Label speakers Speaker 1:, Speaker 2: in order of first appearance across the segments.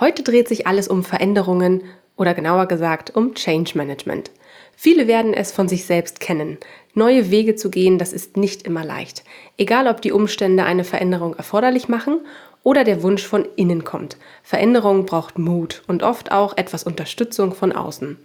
Speaker 1: Heute dreht sich alles um Veränderungen oder genauer gesagt um Change Management. Viele werden es von sich selbst kennen. Neue Wege zu gehen, das ist nicht immer leicht. Egal ob die Umstände eine Veränderung erforderlich machen oder der Wunsch von innen kommt. Veränderung braucht Mut und oft auch etwas Unterstützung von außen.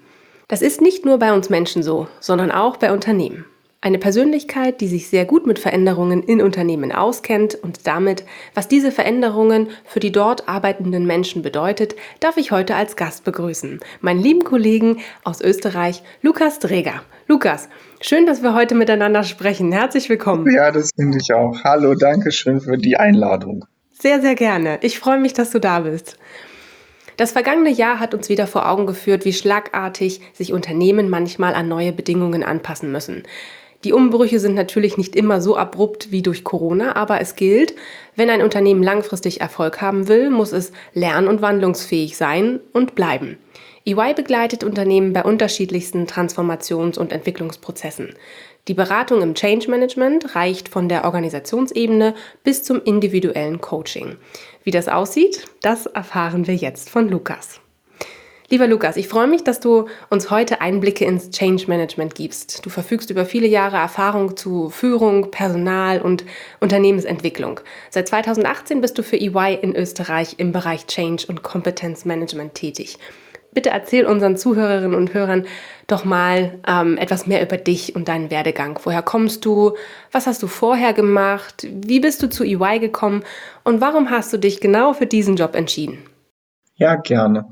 Speaker 1: Das ist nicht nur bei uns Menschen so, sondern auch bei Unternehmen. Eine Persönlichkeit, die sich sehr gut mit Veränderungen in Unternehmen auskennt und damit, was diese Veränderungen für die dort arbeitenden Menschen bedeutet, darf ich heute als Gast begrüßen. Meinen lieben Kollegen aus Österreich, Lukas Dreger. Lukas, schön, dass wir heute miteinander sprechen. Herzlich willkommen.
Speaker 2: Ja, das finde ich auch. Hallo, danke schön für die Einladung.
Speaker 1: Sehr, sehr gerne. Ich freue mich, dass du da bist. Das vergangene Jahr hat uns wieder vor Augen geführt, wie schlagartig sich Unternehmen manchmal an neue Bedingungen anpassen müssen. Die Umbrüche sind natürlich nicht immer so abrupt wie durch Corona, aber es gilt, wenn ein Unternehmen langfristig Erfolg haben will, muss es lern- und wandlungsfähig sein und bleiben. EY begleitet Unternehmen bei unterschiedlichsten Transformations- und Entwicklungsprozessen. Die Beratung im Change Management reicht von der Organisationsebene bis zum individuellen Coaching. Wie das aussieht, das erfahren wir jetzt von Lukas. Lieber Lukas, ich freue mich, dass du uns heute Einblicke ins Change Management gibst. Du verfügst über viele Jahre Erfahrung zu Führung, Personal und Unternehmensentwicklung. Seit 2018 bist du für EY in Österreich im Bereich Change und Kompetenzmanagement tätig. Bitte erzähl unseren Zuhörerinnen und Hörern doch mal ähm, etwas mehr über dich und deinen Werdegang. Woher kommst du? Was hast du vorher gemacht? Wie bist du zu EY gekommen? Und warum hast du dich genau für diesen Job entschieden?
Speaker 2: Ja, gerne.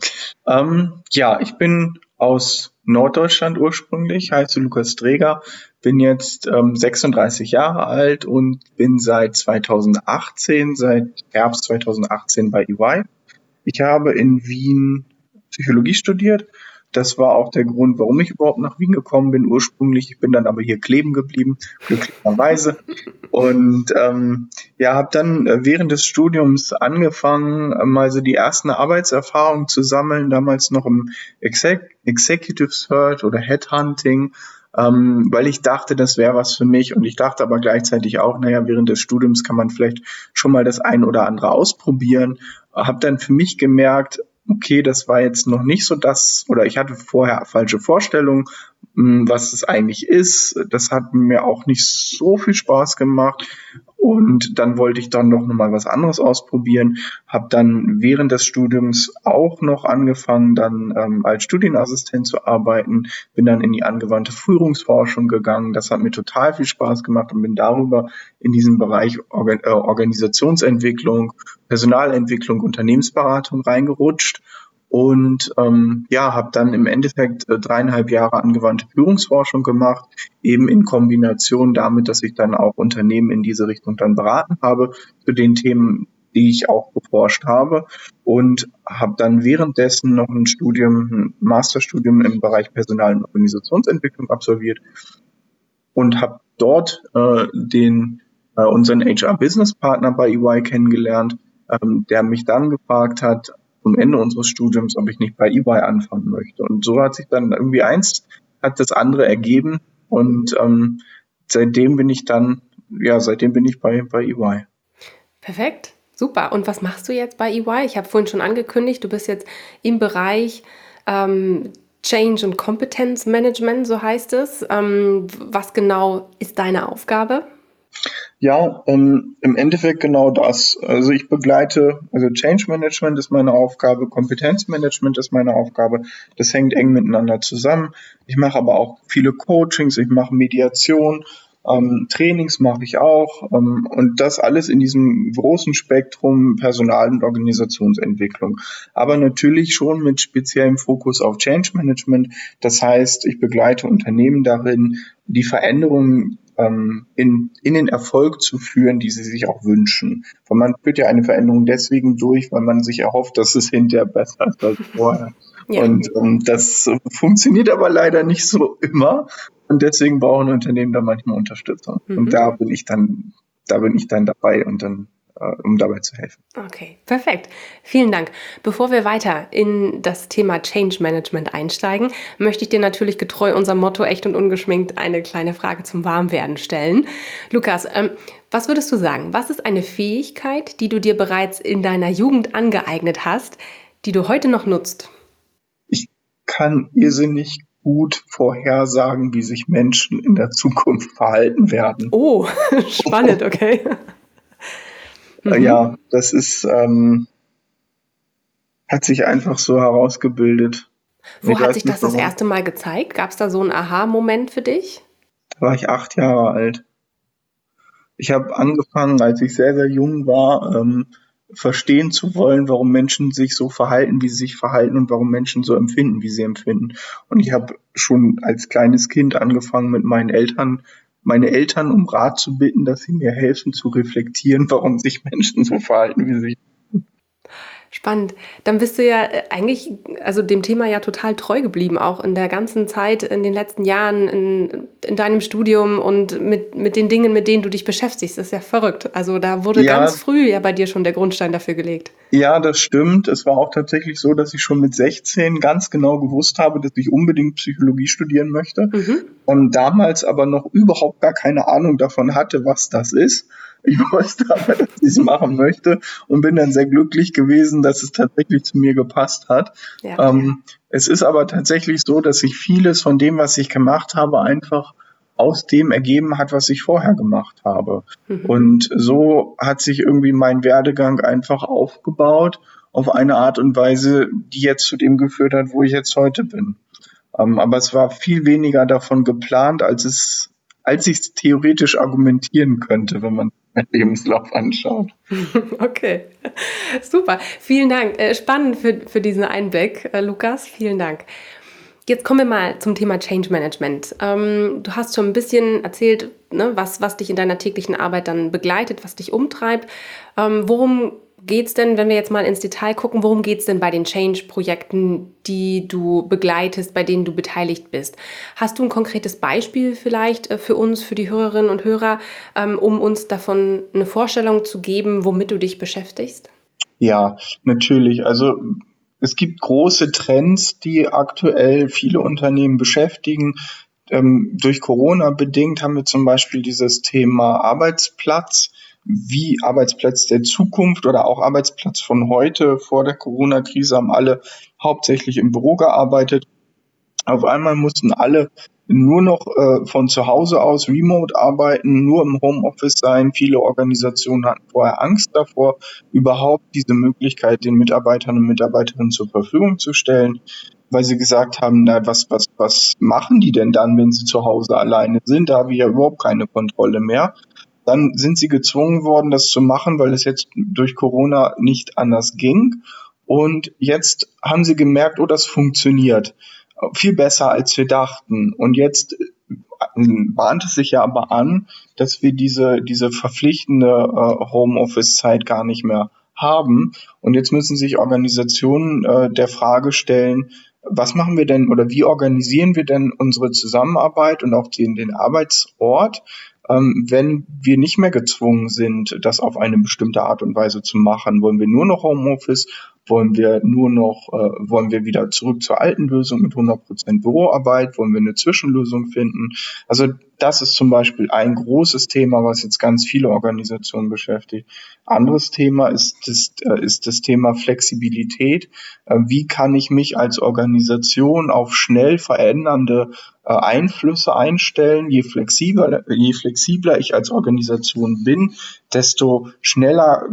Speaker 2: Ähm, ja, ich bin aus Norddeutschland ursprünglich, heiße Lukas Träger, bin jetzt ähm, 36 Jahre alt und bin seit 2018, seit Herbst 2018 bei EY. Ich habe in Wien Psychologie studiert das war auch der Grund, warum ich überhaupt nach Wien gekommen bin ursprünglich. Ich bin dann aber hier kleben geblieben, glücklicherweise. Und ähm, ja, habe dann äh, während des Studiums angefangen, mal so die ersten Arbeitserfahrungen zu sammeln, damals noch im Exec Executive Search oder Headhunting, ähm, weil ich dachte, das wäre was für mich. Und ich dachte aber gleichzeitig auch, naja, während des Studiums kann man vielleicht schon mal das ein oder andere ausprobieren. Habe dann für mich gemerkt, okay, das war jetzt noch nicht so das, oder ich hatte vorher falsche Vorstellungen, hm, was es eigentlich ist. Das hat mir auch nicht so viel Spaß gemacht. Und dann wollte ich dann doch nochmal was anderes ausprobieren. Habe dann während des Studiums auch noch angefangen, dann ähm, als Studienassistent zu arbeiten. Bin dann in die angewandte Führungsforschung gegangen. Das hat mir total viel Spaß gemacht und bin darüber in diesen Bereich Organ äh, Organisationsentwicklung, Personalentwicklung, Unternehmensberatung reingerutscht und ähm, ja, habe dann im Endeffekt äh, dreieinhalb Jahre angewandte Führungsforschung gemacht, eben in Kombination damit, dass ich dann auch Unternehmen in diese Richtung dann beraten habe zu den Themen, die ich auch geforscht habe. Und habe dann währenddessen noch ein Studium, ein Masterstudium im Bereich Personal- und Organisationsentwicklung absolviert und habe dort äh, den äh, unseren HR-Business-Partner bei EY kennengelernt, ähm, der mich dann gefragt hat, zum Ende unseres Studiums, ob ich nicht bei EY anfangen möchte. Und so hat sich dann irgendwie eins, hat das andere ergeben und ähm, seitdem bin ich dann, ja, seitdem bin ich bei, bei EY.
Speaker 1: Perfekt. Super. Und was machst du jetzt bei EY? Ich habe vorhin schon angekündigt, du bist jetzt im Bereich ähm, Change und Competence Management, so heißt es. Ähm, was genau ist deine Aufgabe?
Speaker 2: Ja, ähm, im Endeffekt genau das. Also ich begleite, also Change Management ist meine Aufgabe, Kompetenzmanagement ist meine Aufgabe. Das hängt eng miteinander zusammen. Ich mache aber auch viele Coachings, ich mache Mediation, ähm, Trainings mache ich auch ähm, und das alles in diesem großen Spektrum Personal- und Organisationsentwicklung. Aber natürlich schon mit speziellem Fokus auf Change Management. Das heißt, ich begleite Unternehmen darin, die Veränderungen ähm, in, in den Erfolg zu führen, die sie sich auch wünschen. Weil man führt ja eine Veränderung deswegen durch, weil man sich erhofft, dass es hinterher besser ist als vorher. Ja. Und ähm, das funktioniert aber leider nicht so immer. Und deswegen brauchen Unternehmen da manchmal Unterstützung. Mhm. Und da bin ich dann, da bin ich dann dabei und dann um dabei zu helfen.
Speaker 1: Okay, perfekt. Vielen Dank. Bevor wir weiter in das Thema Change Management einsteigen, möchte ich dir natürlich getreu unserem Motto echt und ungeschminkt eine kleine Frage zum Warmwerden stellen. Lukas, ähm, was würdest du sagen? Was ist eine Fähigkeit, die du dir bereits in deiner Jugend angeeignet hast, die du heute noch nutzt?
Speaker 2: Ich kann irrsinnig gut vorhersagen, wie sich Menschen in der Zukunft verhalten werden.
Speaker 1: Oh, spannend, okay.
Speaker 2: Mhm. Ja, das ist, ähm, hat sich einfach so herausgebildet.
Speaker 1: Wo ich hat sich das das erste Mal gezeigt? Gab es da so einen Aha-Moment für dich?
Speaker 2: Da war ich acht Jahre alt. Ich habe angefangen, als ich sehr, sehr jung war, ähm, verstehen zu wollen, warum Menschen sich so verhalten, wie sie sich verhalten und warum Menschen so empfinden, wie sie empfinden. Und ich habe schon als kleines Kind angefangen, mit meinen Eltern meine Eltern um Rat zu bitten, dass sie mir helfen zu reflektieren, warum sich Menschen so verhalten, wie sie. sich
Speaker 1: Spannend. Dann bist du ja äh, eigentlich, also dem Thema ja total treu geblieben, auch in der ganzen Zeit, in den letzten Jahren, in, in deinem Studium und mit, mit den Dingen, mit denen du dich beschäftigst. Das ist ja verrückt. Also da wurde ja, ganz früh ja bei dir schon der Grundstein dafür gelegt.
Speaker 2: Ja, das stimmt. Es war auch tatsächlich so, dass ich schon mit 16 ganz genau gewusst habe, dass ich unbedingt Psychologie studieren möchte. Mhm. Und damals aber noch überhaupt gar keine Ahnung davon hatte, was das ist. Ich wusste aber, dass ich es machen möchte und bin dann sehr glücklich gewesen, dass es tatsächlich zu mir gepasst hat. Ja. Ähm, es ist aber tatsächlich so, dass sich vieles von dem, was ich gemacht habe, einfach aus dem ergeben hat, was ich vorher gemacht habe. Mhm. Und so hat sich irgendwie mein Werdegang einfach aufgebaut auf eine Art und Weise, die jetzt zu dem geführt hat, wo ich jetzt heute bin. Ähm, aber es war viel weniger davon geplant, als es, als ich es theoretisch argumentieren könnte, wenn man Lebenslauf anschaut.
Speaker 1: Okay, super. Vielen Dank. Äh, spannend für, für diesen Einblick, äh, Lukas. Vielen Dank. Jetzt kommen wir mal zum Thema Change Management. Ähm, du hast schon ein bisschen erzählt, ne, was, was dich in deiner täglichen Arbeit dann begleitet, was dich umtreibt. Ähm, worum geht es denn, wenn wir jetzt mal ins Detail gucken, worum geht es denn bei den Change-Projekten, die du begleitest, bei denen du beteiligt bist? Hast du ein konkretes Beispiel vielleicht äh, für uns, für die Hörerinnen und Hörer, ähm, um uns davon eine Vorstellung zu geben, womit du dich beschäftigst?
Speaker 2: Ja, natürlich. Also es gibt große Trends, die aktuell viele Unternehmen beschäftigen. Ähm, durch Corona bedingt haben wir zum Beispiel dieses Thema Arbeitsplatz wie Arbeitsplatz der Zukunft oder auch Arbeitsplatz von heute. Vor der Corona-Krise haben alle hauptsächlich im Büro gearbeitet. Auf einmal mussten alle nur noch äh, von zu Hause aus remote arbeiten, nur im Homeoffice sein. Viele Organisationen hatten vorher Angst davor, überhaupt diese Möglichkeit den Mitarbeitern und Mitarbeiterinnen zur Verfügung zu stellen, weil sie gesagt haben, na, was, was, was machen die denn dann, wenn sie zu Hause alleine sind? Da haben wir ja überhaupt keine Kontrolle mehr. Dann sind sie gezwungen worden, das zu machen, weil es jetzt durch Corona nicht anders ging. Und jetzt haben sie gemerkt, oh, das funktioniert. Viel besser, als wir dachten. Und jetzt äh, bahnt es sich ja aber an, dass wir diese, diese verpflichtende äh, Homeoffice-Zeit gar nicht mehr haben. Und jetzt müssen sich Organisationen äh, der Frage stellen, was machen wir denn oder wie organisieren wir denn unsere Zusammenarbeit und auch den, den Arbeitsort, ähm, wenn wir nicht mehr gezwungen sind, das auf eine bestimmte Art und Weise zu machen? Wollen wir nur noch Homeoffice wollen wir nur noch, äh, wollen wir wieder zurück zur alten Lösung mit 100% Büroarbeit? Wollen wir eine Zwischenlösung finden? Also das ist zum Beispiel ein großes Thema, was jetzt ganz viele Organisationen beschäftigt. Anderes Thema ist das, äh, ist das Thema Flexibilität. Äh, wie kann ich mich als Organisation auf schnell verändernde Einflüsse einstellen? Je flexibler, je flexibler ich als Organisation bin, desto schneller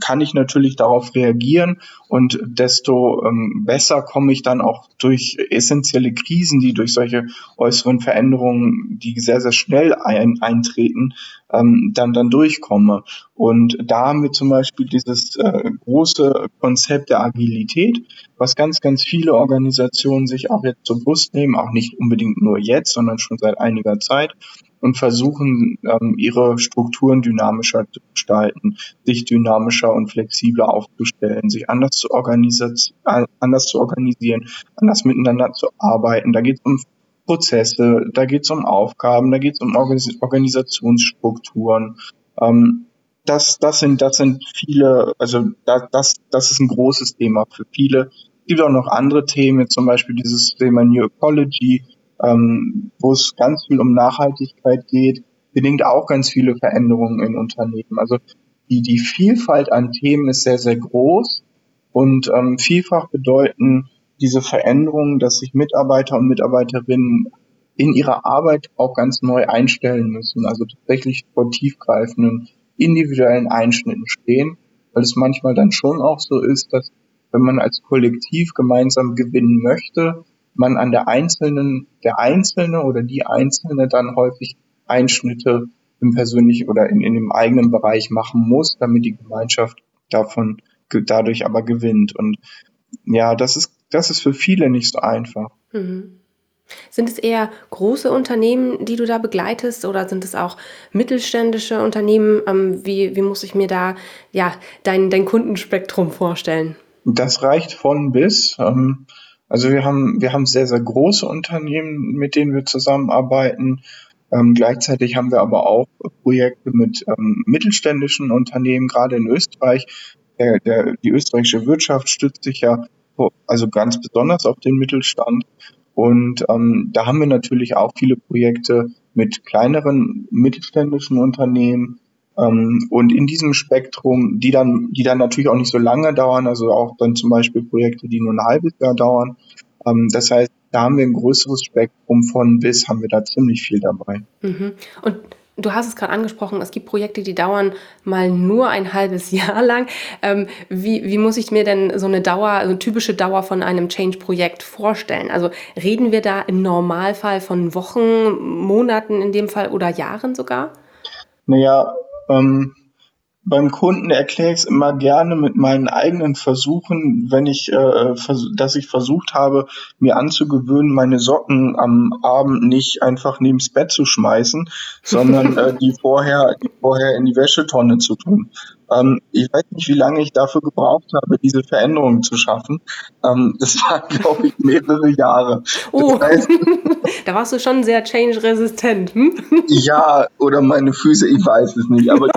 Speaker 2: kann ich natürlich darauf reagieren und desto ähm, besser komme ich dann auch durch essentielle Krisen, die durch solche äußeren Veränderungen, die sehr, sehr schnell ein, eintreten, ähm, dann, dann durchkomme. Und da haben wir zum Beispiel dieses äh, große Konzept der Agilität, was ganz, ganz viele Organisationen sich auch jetzt zur Brust nehmen, auch nicht unbedingt nur jetzt, sondern schon seit einiger Zeit und versuchen, ähm, ihre Strukturen dynamischer zu gestalten, sich dynamischer und flexibler aufzustellen, sich anders zu, anders zu organisieren, anders miteinander zu arbeiten. Da geht es um Prozesse, da geht es um Aufgaben, da geht es um Organis Organisationsstrukturen. Ähm, das, das sind, das sind viele, also das, das, das ist ein großes Thema für viele. Es gibt auch noch andere Themen, zum Beispiel dieses Thema New Ecology, ähm, wo es ganz viel um Nachhaltigkeit geht, bedingt auch ganz viele Veränderungen in Unternehmen. Also die, die Vielfalt an Themen ist sehr, sehr groß und ähm, vielfach bedeuten diese Veränderungen, dass sich Mitarbeiter und Mitarbeiterinnen in ihrer Arbeit auch ganz neu einstellen müssen, also tatsächlich vor tiefgreifenden individuellen Einschnitten stehen, weil es manchmal dann schon auch so ist, dass wenn man als Kollektiv gemeinsam gewinnen möchte, man an der einzelnen, der Einzelne oder die Einzelne dann häufig Einschnitte im persönlichen oder in, in dem eigenen Bereich machen muss, damit die Gemeinschaft davon dadurch aber gewinnt. Und ja, das ist, das ist für viele nicht so einfach. Mhm.
Speaker 1: Sind es eher große Unternehmen, die du da begleitest, oder sind es auch mittelständische Unternehmen? Ähm, wie, wie muss ich mir da ja dein, dein Kundenspektrum vorstellen?
Speaker 2: Das reicht von bis. Ähm, also wir haben, wir haben sehr, sehr große Unternehmen, mit denen wir zusammenarbeiten. Ähm, gleichzeitig haben wir aber auch Projekte mit ähm, mittelständischen Unternehmen, gerade in Österreich. Der, der, die österreichische Wirtschaft stützt sich ja also ganz besonders auf den Mittelstand. Und ähm, da haben wir natürlich auch viele Projekte mit kleineren mittelständischen Unternehmen, ähm, und in diesem Spektrum, die dann, die dann natürlich auch nicht so lange dauern, also auch dann zum Beispiel Projekte, die nur ein halbes Jahr dauern. Ähm, das heißt, da haben wir ein größeres Spektrum von bis, haben wir da ziemlich viel dabei.
Speaker 1: Mhm. Und Du hast es gerade angesprochen, es gibt Projekte, die dauern mal nur ein halbes Jahr lang. Ähm, wie, wie muss ich mir denn so eine Dauer, so eine typische Dauer von einem Change-Projekt vorstellen? Also reden wir da im Normalfall von Wochen, Monaten in dem Fall oder Jahren sogar?
Speaker 2: Naja, ähm, beim Kunden erkläre ich es immer gerne mit meinen eigenen Versuchen, wenn ich, äh, dass ich versucht habe, mir anzugewöhnen, meine Socken am Abend nicht einfach neben's Bett zu schmeißen, sondern äh, die vorher, die vorher in die Wäschetonne zu tun. Ähm, ich weiß nicht, wie lange ich dafür gebraucht habe, diese Veränderungen zu schaffen. Ähm, das waren, glaube ich, mehrere Jahre.
Speaker 1: Oh, das heißt, da warst du schon sehr change-resistent. Hm?
Speaker 2: ja, oder meine Füße, ich weiß es nicht. Aber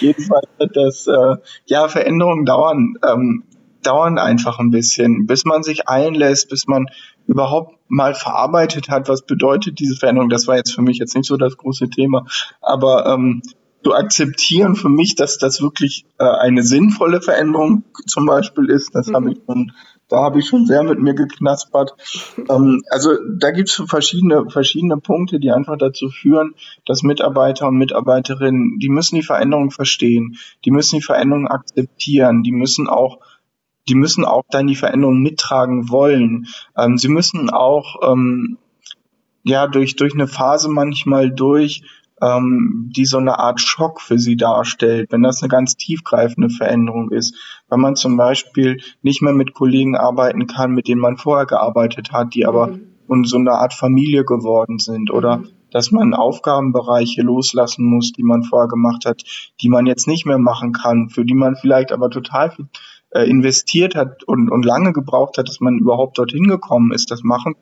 Speaker 2: jedenfalls das, äh, ja, Veränderungen dauern, ähm, dauern einfach ein bisschen, bis man sich einlässt, bis man überhaupt mal verarbeitet hat, was bedeutet diese Veränderung. Das war jetzt für mich jetzt nicht so das große Thema, aber ähm, zu akzeptieren für mich, dass das wirklich äh, eine sinnvolle Veränderung zum Beispiel ist. Das mhm. habe ich schon, da habe ich schon sehr mit mir geknaspert. Ähm, also da gibt es verschiedene, verschiedene Punkte, die einfach dazu führen, dass Mitarbeiter und Mitarbeiterinnen, die müssen die Veränderung verstehen, die müssen die Veränderung akzeptieren, die müssen auch die müssen auch dann die Veränderung mittragen wollen. Ähm, sie müssen auch ähm, ja durch durch eine Phase manchmal durch, ähm, die so eine Art Schock für sie darstellt, wenn das eine ganz tiefgreifende Veränderung ist, wenn man zum Beispiel nicht mehr mit Kollegen arbeiten kann, mit denen man vorher gearbeitet hat, die aber mhm. so eine Art Familie geworden sind oder mhm. dass man Aufgabenbereiche loslassen muss, die man vorher gemacht hat, die man jetzt nicht mehr machen kann, für die man vielleicht aber total viel äh, investiert hat und, und lange gebraucht hat, dass man überhaupt dorthin gekommen ist, das machen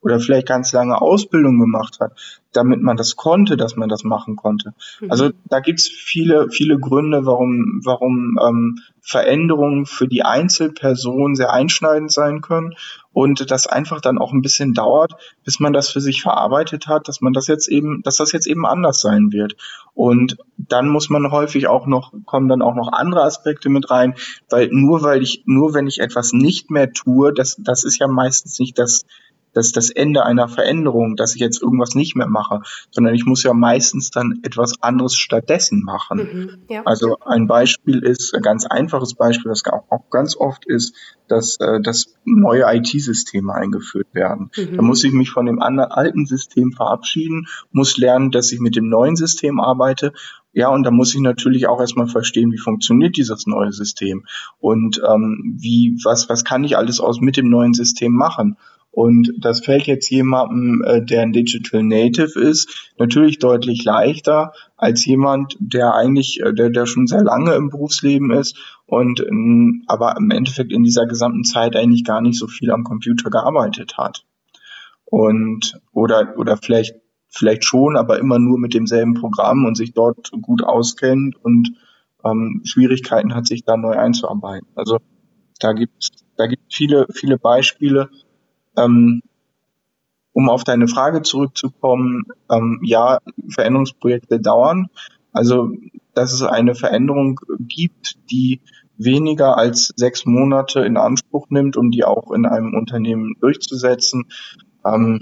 Speaker 2: oder vielleicht ganz lange Ausbildung gemacht hat, damit man das konnte, dass man das machen konnte. Mhm. Also da gibt's viele, viele Gründe, warum, warum ähm, Veränderungen für die Einzelperson sehr einschneidend sein können und das einfach dann auch ein bisschen dauert, bis man das für sich verarbeitet hat, dass man das jetzt eben, dass das jetzt eben anders sein wird. Und dann muss man häufig auch noch, kommen dann auch noch andere Aspekte mit rein, weil nur weil ich, nur wenn ich etwas nicht mehr tue, das, das ist ja meistens nicht das, das das Ende einer Veränderung, dass ich jetzt irgendwas nicht mehr mache, sondern ich muss ja meistens dann etwas anderes stattdessen machen. Mhm, ja. Also ein Beispiel ist, ein ganz einfaches Beispiel, das auch, auch ganz oft ist, dass, äh, dass neue IT-Systeme eingeführt werden. Mhm. Da muss ich mich von dem anderen, alten System verabschieden, muss lernen, dass ich mit dem neuen System arbeite ja, und da muss ich natürlich auch erstmal verstehen, wie funktioniert dieses neue System und ähm, wie, was, was kann ich alles aus mit dem neuen System machen. Und das fällt jetzt jemandem, äh, der ein Digital Native ist, natürlich deutlich leichter als jemand, der eigentlich, äh, der, der schon sehr lange im Berufsleben ist und ähm, aber im Endeffekt in dieser gesamten Zeit eigentlich gar nicht so viel am Computer gearbeitet hat. Und oder oder vielleicht vielleicht schon, aber immer nur mit demselben Programm und sich dort gut auskennt und ähm, Schwierigkeiten hat, sich da neu einzuarbeiten. Also da gibt da gibt viele viele Beispiele. Ähm, um auf deine Frage zurückzukommen, ähm, ja, Veränderungsprojekte dauern. Also, dass es eine Veränderung gibt, die weniger als sechs Monate in Anspruch nimmt, um die auch in einem Unternehmen durchzusetzen. Ähm,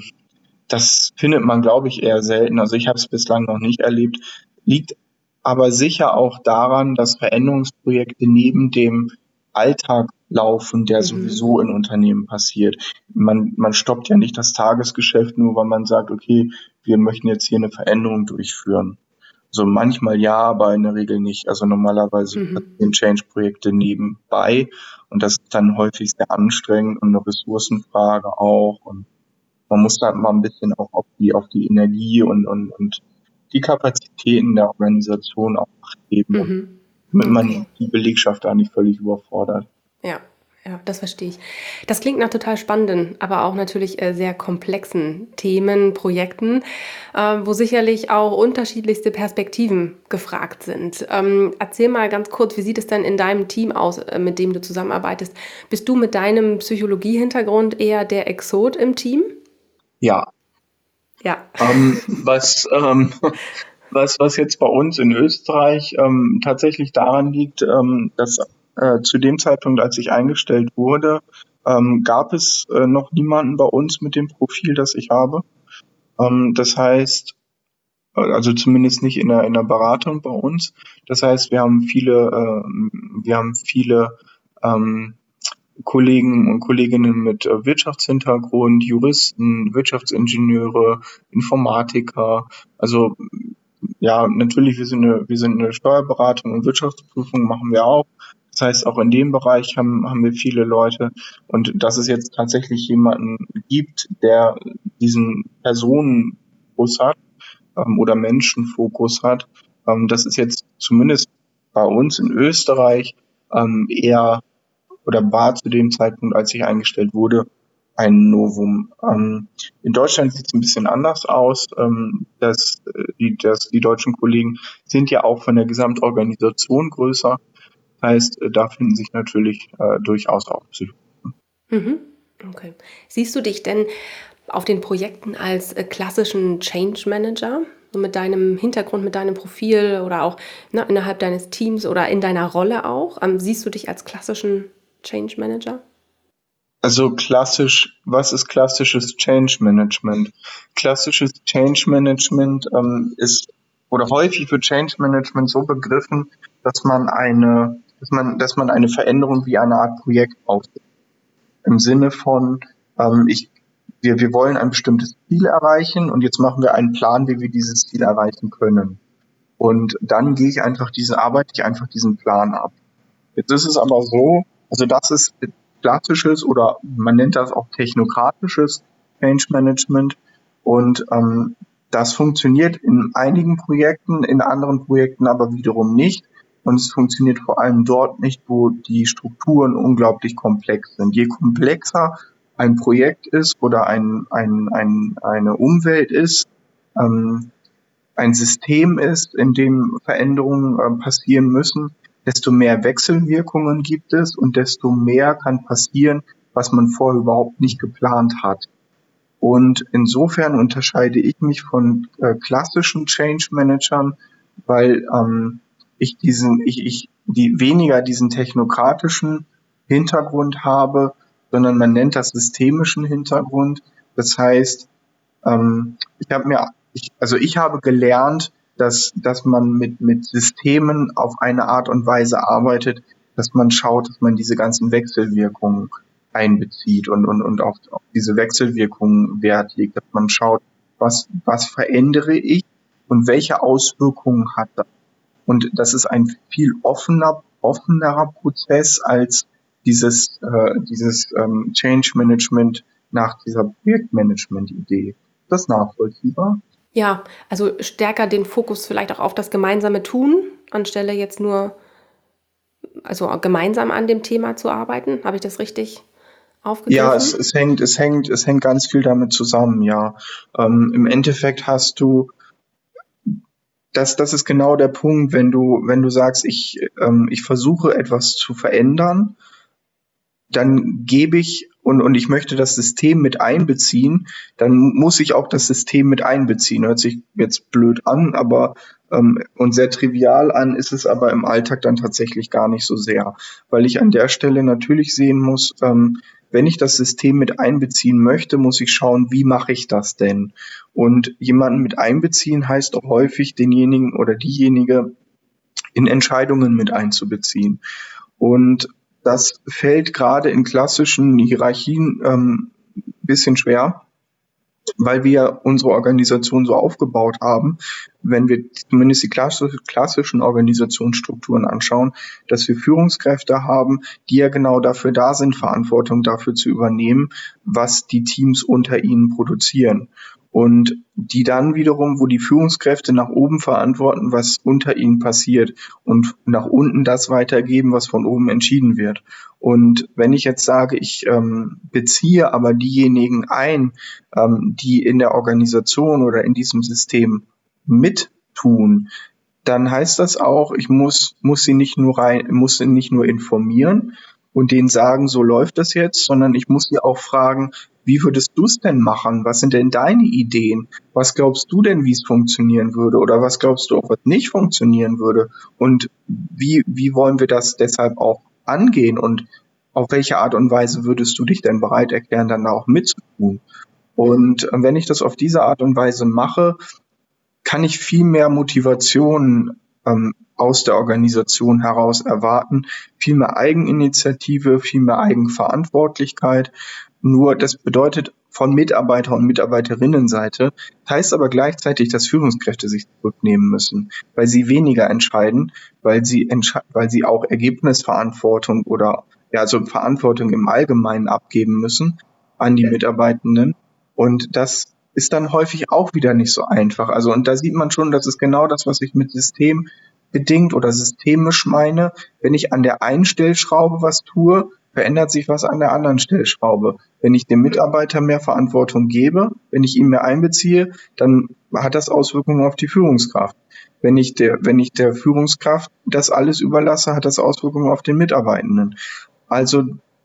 Speaker 2: das findet man, glaube ich, eher selten. Also ich habe es bislang noch nicht erlebt. Liegt aber sicher auch daran, dass Veränderungsprojekte neben dem Alltag laufen, der mhm. sowieso in Unternehmen passiert. Man, man stoppt ja nicht das Tagesgeschäft nur, weil man sagt, okay, wir möchten jetzt hier eine Veränderung durchführen. So also manchmal ja, aber in der Regel nicht. Also normalerweise mhm. passieren Change-Projekte nebenbei und das ist dann häufig sehr anstrengend und eine Ressourcenfrage auch und man muss da mal ein bisschen auch auf die, auf die Energie und, und, und die Kapazitäten der Organisation auch geben. Mhm damit man die Belegschaft da nicht völlig überfordert.
Speaker 1: Ja, ja, das verstehe ich. Das klingt nach total spannenden, aber auch natürlich äh, sehr komplexen Themen, Projekten, äh, wo sicherlich auch unterschiedlichste Perspektiven gefragt sind. Ähm, erzähl mal ganz kurz, wie sieht es denn in deinem Team aus, äh, mit dem du zusammenarbeitest? Bist du mit deinem Psychologie-Hintergrund eher der Exot im Team?
Speaker 2: Ja.
Speaker 1: Ja.
Speaker 2: Ähm, was, ähm, was, was jetzt bei uns in Österreich ähm, tatsächlich daran liegt, ähm, dass äh, zu dem Zeitpunkt, als ich eingestellt wurde, ähm, gab es äh, noch niemanden bei uns mit dem Profil, das ich habe. Ähm, das heißt, äh, also zumindest nicht in der, in der Beratung bei uns. Das heißt, wir haben viele, äh, wir haben viele ähm, Kollegen und Kolleginnen mit äh, Wirtschaftshintergrund, Juristen, Wirtschaftsingenieure, Informatiker. Also ja, natürlich, wir sind eine, wir sind eine Steuerberatung und Wirtschaftsprüfung machen wir auch. Das heißt, auch in dem Bereich haben, haben wir viele Leute. Und dass es jetzt tatsächlich jemanden gibt, der diesen Personenfokus hat ähm, oder Menschenfokus hat, ähm, das ist jetzt zumindest bei uns in Österreich ähm, eher oder war zu dem Zeitpunkt, als ich eingestellt wurde, ein Novum. Ähm, in Deutschland sieht es ein bisschen anders aus. Ähm, dass, äh, die, dass die deutschen Kollegen sind ja auch von der Gesamtorganisation größer. Das heißt, äh, da finden sich natürlich äh, durchaus auch Psychologen.
Speaker 1: Mhm. Okay. Siehst du dich denn auf den Projekten als äh, klassischen Change Manager? So mit deinem Hintergrund, mit deinem Profil oder auch ne, innerhalb deines Teams oder in deiner Rolle auch? Ähm, siehst du dich als klassischen Change Manager?
Speaker 2: Also klassisch, was ist klassisches Change Management? Klassisches Change Management ähm, ist oder häufig wird Change Management so begriffen, dass man eine, dass man, dass man eine Veränderung wie eine Art Projekt aufsetzt. Im Sinne von, ähm, ich, wir, wir wollen ein bestimmtes Ziel erreichen und jetzt machen wir einen Plan, wie wir dieses Ziel erreichen können. Und dann gehe ich einfach diese, arbeite ich einfach diesen Plan ab. Jetzt ist es aber so, also das ist klassisches oder man nennt das auch technokratisches Change Management. Und ähm, das funktioniert in einigen Projekten, in anderen Projekten aber wiederum nicht. Und es funktioniert vor allem dort nicht, wo die Strukturen unglaublich komplex sind. Je komplexer ein Projekt ist oder ein, ein, ein, eine Umwelt ist, ähm, ein System ist, in dem Veränderungen äh, passieren müssen, desto mehr Wechselwirkungen gibt es und desto mehr kann passieren, was man vorher überhaupt nicht geplant hat. Und insofern unterscheide ich mich von äh, klassischen Change Managern, weil ähm, ich diesen, ich, ich die weniger diesen technokratischen Hintergrund habe, sondern man nennt das systemischen Hintergrund. Das heißt, ähm, ich habe mir, ich, also ich habe gelernt, dass, dass man mit, mit Systemen auf eine Art und Weise arbeitet, dass man schaut, dass man diese ganzen Wechselwirkungen einbezieht und, und, und auf, auf diese Wechselwirkungen Wert legt, dass man schaut, was, was verändere ich und welche Auswirkungen hat das. Und das ist ein viel offener, offenerer Prozess als dieses, äh, dieses ähm, Change Management nach dieser Projektmanagement-Idee. Ist das nachvollziehbar?
Speaker 1: Ja, also stärker den Fokus vielleicht auch auf das gemeinsame Tun, anstelle jetzt nur, also gemeinsam an dem Thema zu arbeiten. Habe ich das richtig aufgegriffen?
Speaker 2: Ja, es, es hängt, es hängt, es hängt ganz viel damit zusammen, ja. Ähm, Im Endeffekt hast du das, das ist genau der Punkt, wenn du, wenn du sagst, ich, ähm, ich versuche etwas zu verändern, dann gebe ich und, und ich möchte das System mit einbeziehen, dann muss ich auch das System mit einbeziehen. Hört sich jetzt blöd an, aber ähm, und sehr trivial an ist es aber im Alltag dann tatsächlich gar nicht so sehr, weil ich an der Stelle natürlich sehen muss, ähm, wenn ich das System mit einbeziehen möchte, muss ich schauen, wie mache ich das denn? Und jemanden mit einbeziehen heißt auch häufig denjenigen oder diejenige in Entscheidungen mit einzubeziehen. Und das fällt gerade in klassischen Hierarchien ähm, bisschen schwer, weil wir unsere Organisation so aufgebaut haben, wenn wir zumindest die klassischen Organisationsstrukturen anschauen, dass wir Führungskräfte haben, die ja genau dafür da sind, Verantwortung dafür zu übernehmen, was die Teams unter ihnen produzieren und die dann wiederum, wo die Führungskräfte nach oben verantworten, was unter ihnen passiert und nach unten das weitergeben, was von oben entschieden wird. Und wenn ich jetzt sage, ich ähm, beziehe aber diejenigen ein, ähm, die in der Organisation oder in diesem System mittun, dann heißt das auch, ich muss, muss sie nicht nur rein, muss sie nicht nur informieren und denen sagen, so läuft das jetzt, sondern ich muss sie auch fragen, wie würdest du es denn machen? Was sind denn deine Ideen? Was glaubst du denn, wie es funktionieren würde? Oder was glaubst du auch, was nicht funktionieren würde? Und wie, wie wollen wir das deshalb auch angehen? Und auf welche Art und Weise würdest du dich denn bereit erklären, dann auch mitzutun? Und wenn ich das auf diese Art und Weise mache, kann ich viel mehr Motivation ähm, aus der Organisation heraus erwarten, viel mehr Eigeninitiative, viel mehr Eigenverantwortlichkeit, nur das bedeutet von Mitarbeiter- und Mitarbeiterinnenseite, heißt aber gleichzeitig, dass Führungskräfte sich zurücknehmen müssen, weil sie weniger entscheiden, weil sie, entsche weil sie auch Ergebnisverantwortung oder ja, also Verantwortung im Allgemeinen abgeben müssen an die Mitarbeitenden. Und das ist dann häufig auch wieder nicht so einfach. Also, und da sieht man schon, das ist genau das, was ich mit System bedingt oder systemisch meine. Wenn ich an der einen Stellschraube was tue, verändert sich was an der anderen Stellschraube. Wenn ich dem Mitarbeiter mehr Verantwortung gebe, wenn ich ihn mehr einbeziehe, dann hat das Auswirkungen auf die Führungskraft. Wenn ich der, wenn ich der Führungskraft das alles überlasse, hat das Auswirkungen auf den Mitarbeitenden. Also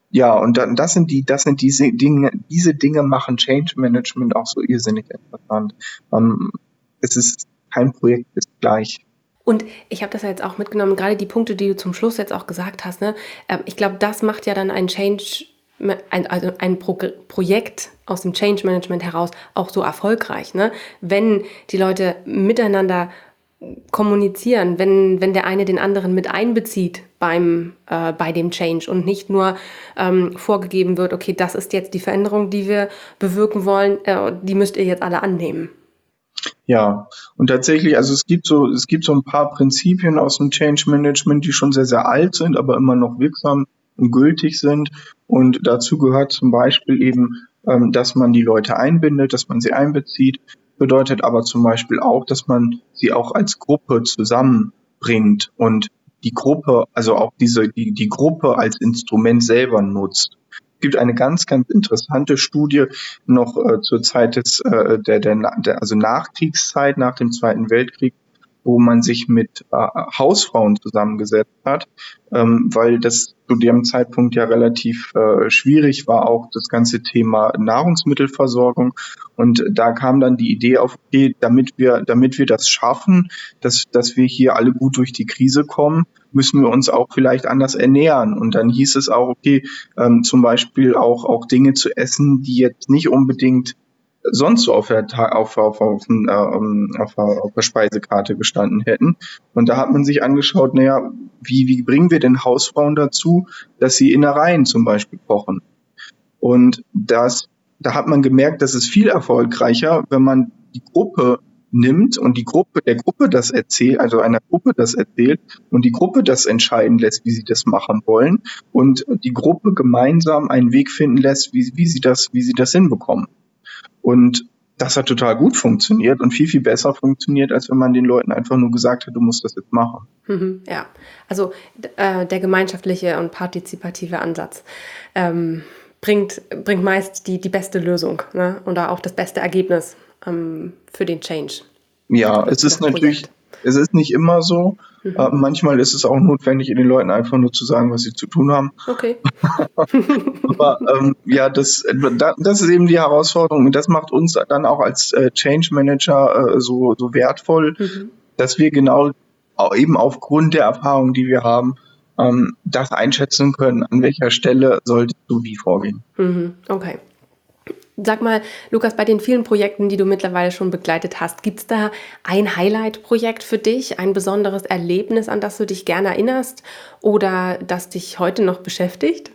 Speaker 2: ja, und dann, das sind die, das sind diese Dinge, diese Dinge machen Change Management auch so irrsinnig interessant. Um, es ist kein Projekt ist gleich.
Speaker 1: Und ich habe das ja jetzt auch mitgenommen, gerade die Punkte, die du zum Schluss jetzt auch gesagt hast. Ne? Ähm, ich glaube, das macht ja dann ein Change, ein, also ein Pro Projekt aus dem Change Management heraus auch so erfolgreich. Ne? Wenn die Leute miteinander kommunizieren, wenn, wenn der eine den anderen mit einbezieht beim, äh, bei dem Change und nicht nur ähm, vorgegeben wird, okay, das ist jetzt die Veränderung, die wir bewirken wollen, äh, die müsst ihr jetzt alle annehmen.
Speaker 2: Ja, und tatsächlich, also es gibt so, es gibt so ein paar Prinzipien aus dem Change Management, die schon sehr, sehr alt sind, aber immer noch wirksam und gültig sind. Und dazu gehört zum Beispiel eben, ähm, dass man die Leute einbindet, dass man sie einbezieht, bedeutet aber zum Beispiel auch, dass man sie auch als Gruppe zusammenbringt und die Gruppe, also auch diese, die, die Gruppe als Instrument selber nutzt gibt eine ganz, ganz interessante Studie noch äh, zur Zeit des, äh, der, der, der, also Nachkriegszeit, nach dem Zweiten Weltkrieg, wo man sich mit äh, Hausfrauen zusammengesetzt hat, ähm, weil das zu dem Zeitpunkt ja relativ äh, schwierig war, auch das ganze Thema Nahrungsmittelversorgung. Und da kam dann die Idee auf, okay, damit wir, damit wir das schaffen, dass, dass wir hier alle gut durch die Krise kommen, müssen wir uns auch vielleicht anders ernähren. Und dann hieß es auch, okay, ähm, zum Beispiel auch, auch Dinge zu essen, die jetzt nicht unbedingt sonst so auf der, auf, auf, auf, ähm, auf, auf der Speisekarte gestanden hätten. Und da hat man sich angeschaut, naja, wie, wie bringen wir denn Hausfrauen dazu, dass sie Innereien zum Beispiel kochen? Und das, da hat man gemerkt, dass es viel erfolgreicher, wenn man die Gruppe nimmt und die Gruppe, der Gruppe das erzählt, also einer Gruppe das erzählt und die Gruppe das entscheiden lässt, wie sie das machen wollen und die Gruppe gemeinsam einen Weg finden lässt, wie, wie sie das, wie sie das hinbekommen. Und das hat total gut funktioniert und viel, viel besser funktioniert, als wenn man den Leuten einfach nur gesagt hat, du musst das jetzt machen.
Speaker 1: Mhm, ja, also äh, der gemeinschaftliche und partizipative Ansatz ähm, bringt, bringt meist die, die beste Lösung ne? oder auch das beste Ergebnis ähm, für den Change.
Speaker 2: Ja, es ist natürlich, es ist nicht immer so. Mhm. Äh, manchmal ist es auch notwendig, den Leuten einfach nur zu sagen, was sie zu tun haben.
Speaker 1: Okay.
Speaker 2: Aber ähm, ja, das, das ist eben die Herausforderung und das macht uns dann auch als äh, Change Manager äh, so, so wertvoll, mhm. dass wir genau eben aufgrund der Erfahrung, die wir haben, ähm, das einschätzen können, an welcher Stelle solltest du wie vorgehen.
Speaker 1: Mhm. Okay. Sag mal, Lukas, bei den vielen Projekten, die du mittlerweile schon begleitet hast, gibt es da ein Highlight-Projekt für dich, ein besonderes Erlebnis, an das du dich gerne erinnerst oder das dich heute noch beschäftigt?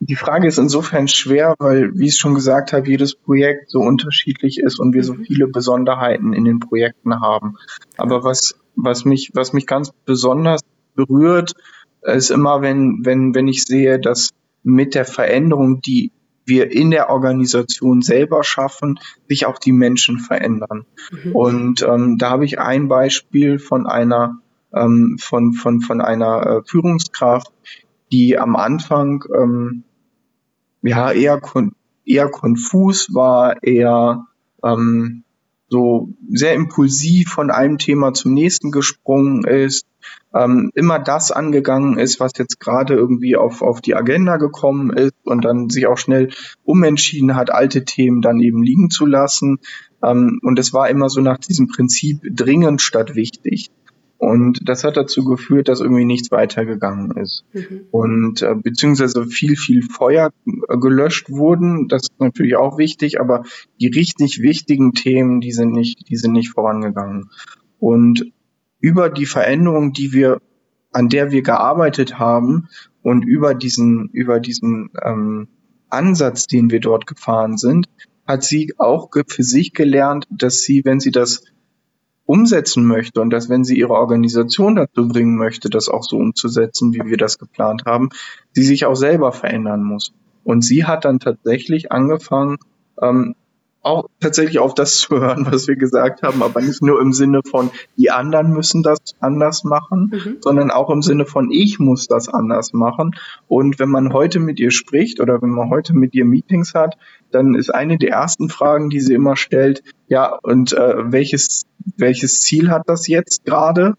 Speaker 2: Die Frage ist insofern schwer, weil, wie ich es schon gesagt habe, jedes Projekt so unterschiedlich ist und wir so mhm. viele Besonderheiten in den Projekten haben. Aber was, was mich, was mich ganz besonders berührt, ist immer, wenn, wenn, wenn ich sehe, dass mit der Veränderung, die wir in der Organisation selber schaffen, sich auch die Menschen verändern. Mhm. Und ähm, da habe ich ein Beispiel von einer ähm, von von von einer äh, Führungskraft, die am Anfang ähm, ja eher kon eher konfus war, eher ähm, so sehr impulsiv von einem Thema zum nächsten gesprungen ist, ähm, immer das angegangen ist, was jetzt gerade irgendwie auf, auf die Agenda gekommen ist und dann sich auch schnell umentschieden hat, alte Themen dann eben liegen zu lassen. Ähm, und es war immer so nach diesem Prinzip dringend statt wichtig. Und das hat dazu geführt, dass irgendwie nichts weitergegangen ist. Mhm. Und äh, beziehungsweise viel, viel Feuer äh, gelöscht wurden. Das ist natürlich auch wichtig, aber die richtig wichtigen Themen, die sind nicht, die sind nicht vorangegangen. Und über die Veränderung, die wir, an der wir gearbeitet haben und über diesen, über diesen ähm, Ansatz, den wir dort gefahren sind, hat sie auch für sich gelernt, dass sie, wenn sie das umsetzen möchte und dass wenn sie ihre Organisation dazu bringen möchte, das auch so umzusetzen, wie wir das geplant haben, sie sich auch selber verändern muss. Und sie hat dann tatsächlich angefangen, ähm, auch tatsächlich auf das zu hören, was wir gesagt haben, aber nicht nur im Sinne von, die anderen müssen das anders machen, mhm. sondern auch im Sinne von, ich muss das anders machen. Und wenn man heute mit ihr spricht oder wenn man heute mit ihr Meetings hat, dann ist eine der ersten Fragen, die sie immer stellt, ja, und äh, welches, welches Ziel hat das jetzt gerade?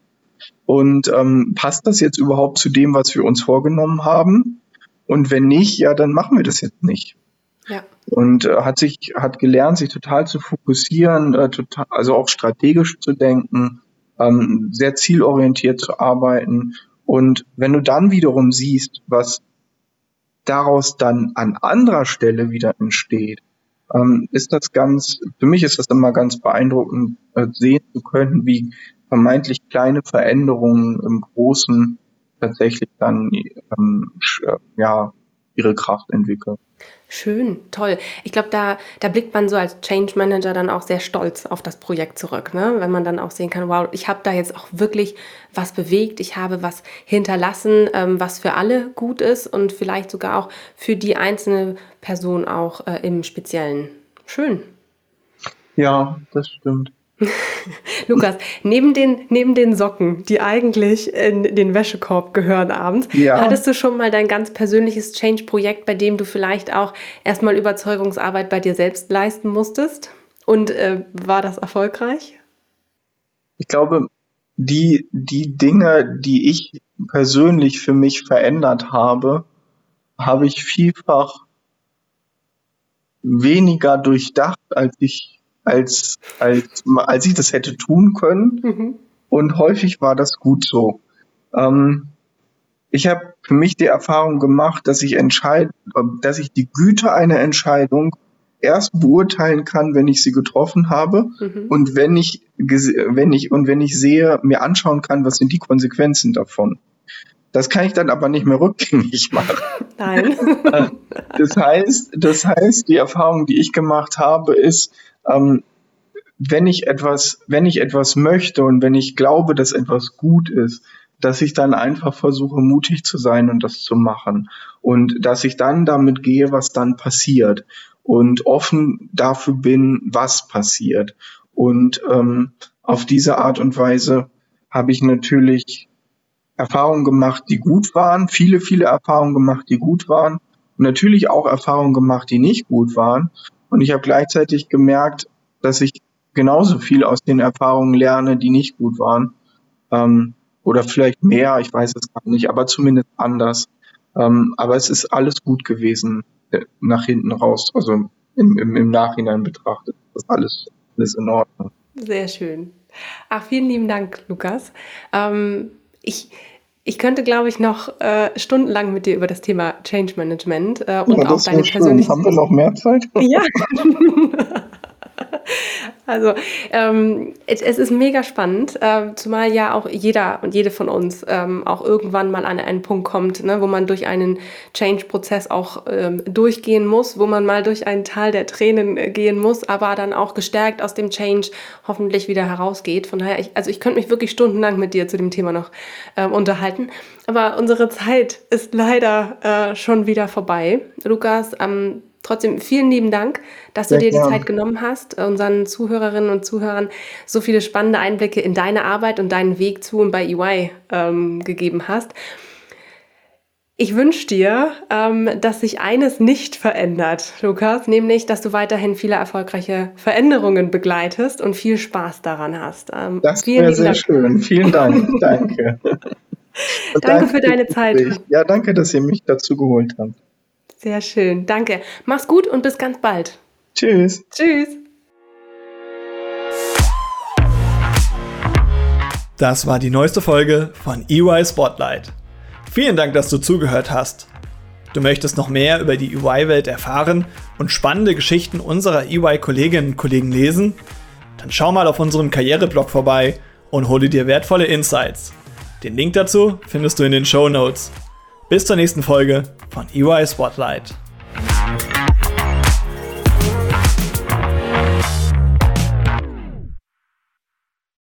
Speaker 2: Und ähm, passt das jetzt überhaupt zu dem, was wir uns vorgenommen haben? Und wenn nicht, ja, dann machen wir das jetzt nicht. Ja. Und äh, hat sich, hat gelernt, sich total zu fokussieren, äh, total, also auch strategisch zu denken, ähm, sehr zielorientiert zu arbeiten. Und wenn du dann wiederum siehst, was daraus dann an anderer Stelle wieder entsteht, ähm, ist das ganz, für mich ist das immer ganz beeindruckend, äh, sehen zu können, wie vermeintlich kleine Veränderungen im Großen tatsächlich dann ähm, äh, ja ihre Kraft entwickeln.
Speaker 1: Schön, toll. Ich glaube, da, da blickt man so als Change Manager dann auch sehr stolz auf das Projekt zurück, ne? wenn man dann auch sehen kann, wow, ich habe da jetzt auch wirklich was bewegt, ich habe was hinterlassen, ähm, was für alle gut ist und vielleicht sogar auch für die einzelne Person auch äh, im Speziellen. Schön.
Speaker 2: Ja, das stimmt.
Speaker 1: Lukas, neben den, neben den Socken, die eigentlich in den Wäschekorb gehören abends, ja. hattest du schon mal dein ganz persönliches Change-Projekt, bei dem du vielleicht auch erstmal Überzeugungsarbeit bei dir selbst leisten musstest? Und äh, war das erfolgreich?
Speaker 2: Ich glaube, die, die Dinge, die ich persönlich für mich verändert habe, habe ich vielfach weniger durchdacht, als ich als, als, als ich das hätte tun können. Mhm. Und häufig war das gut so. Ähm, ich habe für mich die Erfahrung gemacht, dass ich entscheide, dass ich die Güte einer Entscheidung erst beurteilen kann, wenn ich sie getroffen habe mhm. und wenn ich, wenn ich und wenn ich sehe, mir anschauen kann, was sind die Konsequenzen davon. Das kann ich dann aber nicht mehr rückgängig machen.
Speaker 1: Nein.
Speaker 2: das heißt, das heißt, die Erfahrung, die ich gemacht habe, ist, ähm, wenn ich etwas, wenn ich etwas möchte und wenn ich glaube, dass etwas gut ist, dass ich dann einfach versuche, mutig zu sein und das zu machen. Und dass ich dann damit gehe, was dann passiert. Und offen dafür bin, was passiert. Und ähm, auf diese Art und Weise habe ich natürlich Erfahrungen gemacht, die gut waren, viele, viele Erfahrungen gemacht, die gut waren. Und natürlich auch Erfahrungen gemacht, die nicht gut waren. Und ich habe gleichzeitig gemerkt, dass ich genauso viel aus den Erfahrungen lerne, die nicht gut waren. Ähm, oder vielleicht mehr, ich weiß es gar nicht, aber zumindest anders. Ähm, aber es ist alles gut gewesen äh, nach hinten raus, also im, im, im Nachhinein betrachtet. Das ist alles, alles in Ordnung.
Speaker 1: Sehr schön. Ach, vielen lieben Dank, Lukas. Ähm, ich, ich könnte, glaube ich, noch äh, stundenlang mit dir über das Thema Change Management äh, und ja, auch deine persönlichen.
Speaker 2: Haben wir noch mehr Zeit?
Speaker 1: Ja. Also ähm, es, ist mega spannend, äh, zumal ja auch jeder und jede von uns ähm, auch irgendwann mal an einen Punkt kommt, ne, wo man durch einen Change-Prozess auch ähm, durchgehen muss, wo man mal durch einen Tal der Tränen äh, gehen muss, aber dann auch gestärkt aus dem Change hoffentlich wieder herausgeht. Von daher, ich, also ich könnte mich wirklich stundenlang mit dir zu dem Thema noch äh, unterhalten, aber unsere Zeit ist leider äh, schon wieder vorbei. Lukas, ähm, Trotzdem vielen lieben Dank, dass Sehr du dir gern. die Zeit genommen hast, unseren Zuhörerinnen und Zuhörern so viele spannende Einblicke in deine Arbeit und deinen Weg zu und bei EY ähm, gegeben hast. Ich wünsche dir, ähm, dass sich eines nicht verändert, Lukas, nämlich, dass du weiterhin viele erfolgreiche Veränderungen begleitest und viel Spaß daran hast.
Speaker 2: Ähm, das wäre sehr Dank. schön. Vielen Dank. danke.
Speaker 1: danke. danke für deine Zeit.
Speaker 2: Ja, danke, dass ihr mich dazu geholt habt.
Speaker 1: Sehr schön. Danke. Mach's gut und bis ganz bald.
Speaker 2: Tschüss.
Speaker 1: Tschüss.
Speaker 3: Das war die neueste Folge von EY Spotlight. Vielen Dank, dass du zugehört hast. Du möchtest noch mehr über die EY-Welt erfahren und spannende Geschichten unserer EY-Kolleginnen und Kollegen lesen? Dann schau mal auf unserem Karriereblog vorbei und hole dir wertvolle Insights. Den Link dazu findest du in den Show Notes. Bis zur nächsten Folge von EY Spotlight.